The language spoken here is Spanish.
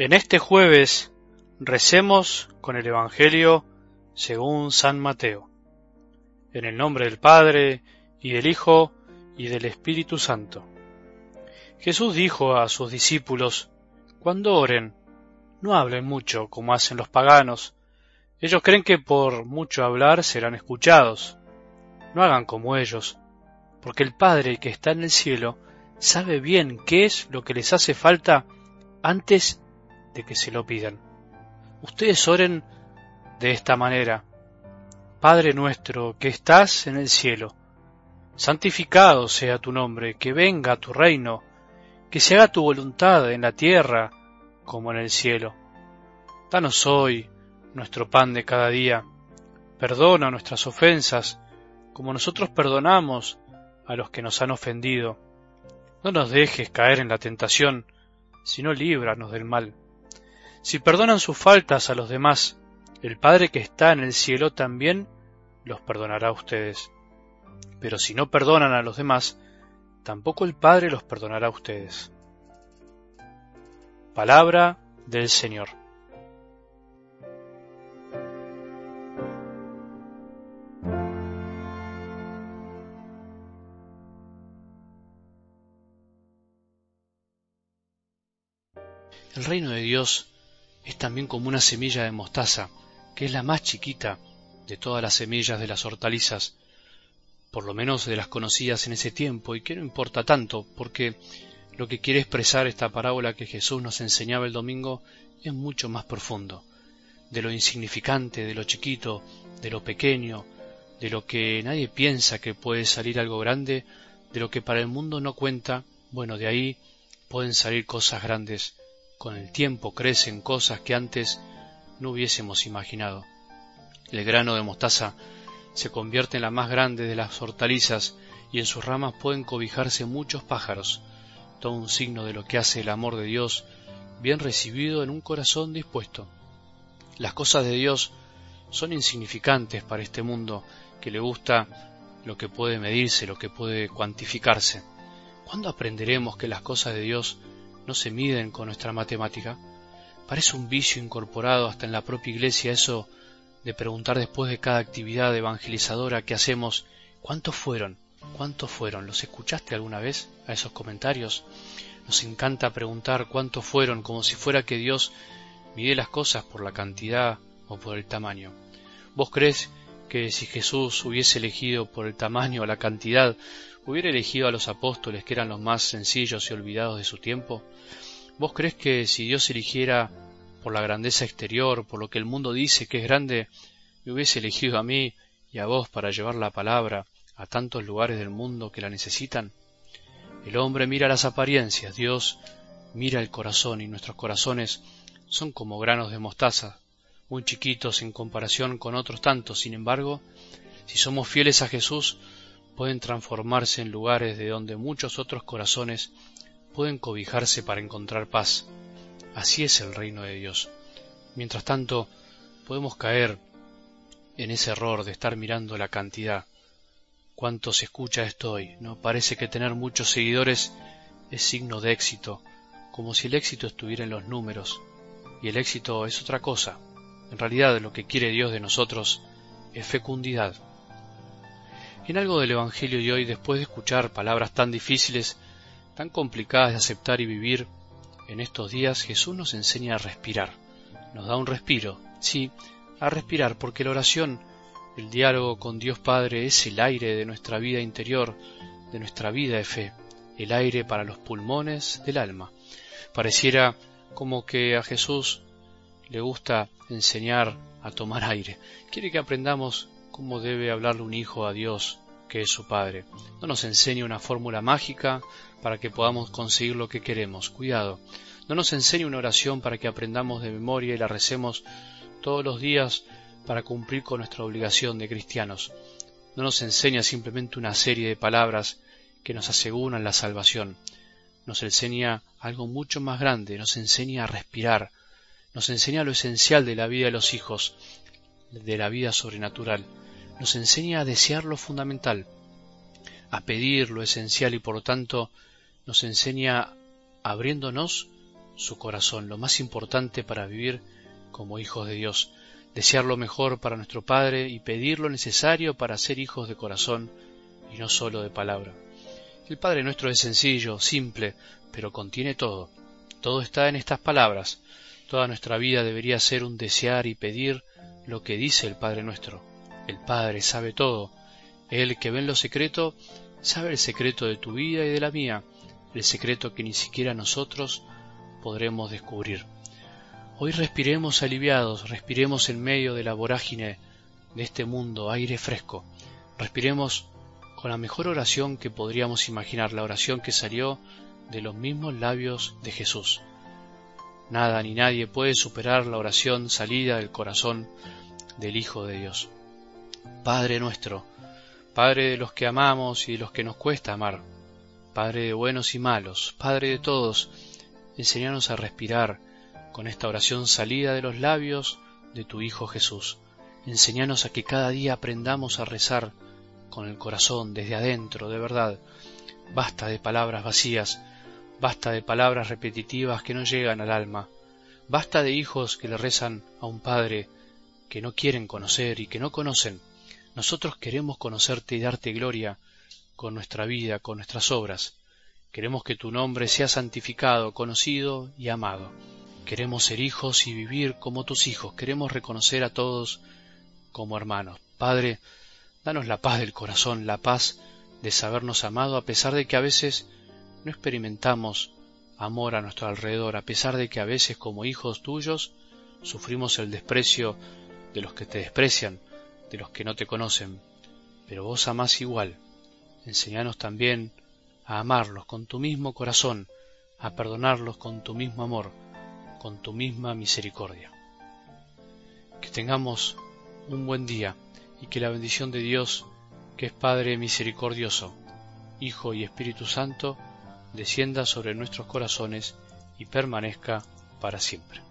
En este jueves recemos con el Evangelio según San Mateo. En el nombre del Padre, y del Hijo, y del Espíritu Santo. Jesús dijo a sus discípulos, Cuando oren, no hablen mucho como hacen los paganos. Ellos creen que por mucho hablar serán escuchados. No hagan como ellos, porque el Padre que está en el cielo sabe bien qué es lo que les hace falta antes de que se lo pidan. Ustedes oren de esta manera. Padre nuestro que estás en el cielo, santificado sea tu nombre, que venga tu reino, que se haga tu voluntad en la tierra como en el cielo. Danos hoy nuestro pan de cada día. Perdona nuestras ofensas, como nosotros perdonamos a los que nos han ofendido. No nos dejes caer en la tentación, sino líbranos del mal. Si perdonan sus faltas a los demás, el Padre que está en el cielo también los perdonará a ustedes. Pero si no perdonan a los demás, tampoco el Padre los perdonará a ustedes. Palabra del Señor. El reino de Dios es también como una semilla de mostaza, que es la más chiquita de todas las semillas de las hortalizas, por lo menos de las conocidas en ese tiempo, y que no importa tanto, porque lo que quiere expresar esta parábola que Jesús nos enseñaba el domingo es mucho más profundo, de lo insignificante, de lo chiquito, de lo pequeño, de lo que nadie piensa que puede salir algo grande, de lo que para el mundo no cuenta, bueno, de ahí pueden salir cosas grandes, con el tiempo crecen cosas que antes no hubiésemos imaginado. El grano de mostaza se convierte en la más grande de las hortalizas y en sus ramas pueden cobijarse muchos pájaros, todo un signo de lo que hace el amor de Dios bien recibido en un corazón dispuesto. Las cosas de Dios son insignificantes para este mundo que le gusta lo que puede medirse, lo que puede cuantificarse. ¿Cuándo aprenderemos que las cosas de Dios no se miden con nuestra matemática. Parece un vicio incorporado hasta en la propia iglesia eso de preguntar después de cada actividad evangelizadora que hacemos, ¿cuántos fueron? ¿Cuántos fueron? ¿Los escuchaste alguna vez a esos comentarios? Nos encanta preguntar cuántos fueron como si fuera que Dios mide las cosas por la cantidad o por el tamaño. ¿Vos crees que si Jesús hubiese elegido por el tamaño o la cantidad, hubiera elegido a los apóstoles que eran los más sencillos y olvidados de su tiempo? ¿Vos crees que si Dios eligiera por la grandeza exterior, por lo que el mundo dice que es grande, me hubiese elegido a mí y a vos para llevar la palabra a tantos lugares del mundo que la necesitan? El hombre mira las apariencias, Dios mira el corazón y nuestros corazones son como granos de mostaza, muy chiquitos en comparación con otros tantos. Sin embargo, si somos fieles a Jesús, pueden transformarse en lugares de donde muchos otros corazones pueden cobijarse para encontrar paz. Así es el reino de Dios. Mientras tanto, podemos caer en ese error de estar mirando la cantidad. ¿Cuánto se escucha esto hoy? ¿No? Parece que tener muchos seguidores es signo de éxito, como si el éxito estuviera en los números. Y el éxito es otra cosa. En realidad lo que quiere Dios de nosotros es fecundidad, en algo del Evangelio de hoy, después de escuchar palabras tan difíciles, tan complicadas de aceptar y vivir, en estos días Jesús nos enseña a respirar, nos da un respiro, sí, a respirar, porque la oración, el diálogo con Dios Padre es el aire de nuestra vida interior, de nuestra vida de fe, el aire para los pulmones del alma. Pareciera como que a Jesús le gusta enseñar a tomar aire. Quiere que aprendamos cómo debe hablarle un hijo a Dios, que es su Padre. No nos enseñe una fórmula mágica para que podamos conseguir lo que queremos. Cuidado. No nos enseñe una oración para que aprendamos de memoria y la recemos todos los días para cumplir con nuestra obligación de cristianos. No nos enseña simplemente una serie de palabras que nos aseguran la salvación. Nos enseña algo mucho más grande, nos enseña a respirar, nos enseña lo esencial de la vida de los hijos, de la vida sobrenatural nos enseña a desear lo fundamental, a pedir lo esencial y por lo tanto nos enseña abriéndonos su corazón, lo más importante para vivir como hijos de Dios, desear lo mejor para nuestro Padre y pedir lo necesario para ser hijos de corazón y no solo de palabra. El Padre nuestro es sencillo, simple, pero contiene todo. Todo está en estas palabras. Toda nuestra vida debería ser un desear y pedir lo que dice el Padre nuestro. El Padre sabe todo. Él que ve en lo secreto, sabe el secreto de tu vida y de la mía, el secreto que ni siquiera nosotros podremos descubrir. Hoy respiremos aliviados, respiremos en medio de la vorágine de este mundo aire fresco, respiremos con la mejor oración que podríamos imaginar, la oración que salió de los mismos labios de Jesús. Nada ni nadie puede superar la oración salida del corazón del Hijo de Dios. Padre nuestro, Padre de los que amamos y de los que nos cuesta amar, Padre de buenos y malos, Padre de todos, enséñanos a respirar con esta oración salida de los labios de tu Hijo Jesús. Enséñanos a que cada día aprendamos a rezar con el corazón desde adentro, de verdad. Basta de palabras vacías, basta de palabras repetitivas que no llegan al alma, basta de hijos que le rezan a un Padre que no quieren conocer y que no conocen. Nosotros queremos conocerte y darte gloria con nuestra vida, con nuestras obras. Queremos que tu nombre sea santificado, conocido y amado. Queremos ser hijos y vivir como tus hijos. Queremos reconocer a todos como hermanos. Padre, danos la paz del corazón, la paz de sabernos amado a pesar de que a veces no experimentamos amor a nuestro alrededor, a pesar de que a veces como hijos tuyos sufrimos el desprecio de los que te desprecian, de los que no te conocen. Pero vos amás igual. Enseñanos también a amarlos con tu mismo corazón, a perdonarlos con tu mismo amor, con tu misma misericordia. Que tengamos un buen día y que la bendición de Dios, que es Padre misericordioso, Hijo y Espíritu Santo, descienda sobre nuestros corazones y permanezca para siempre.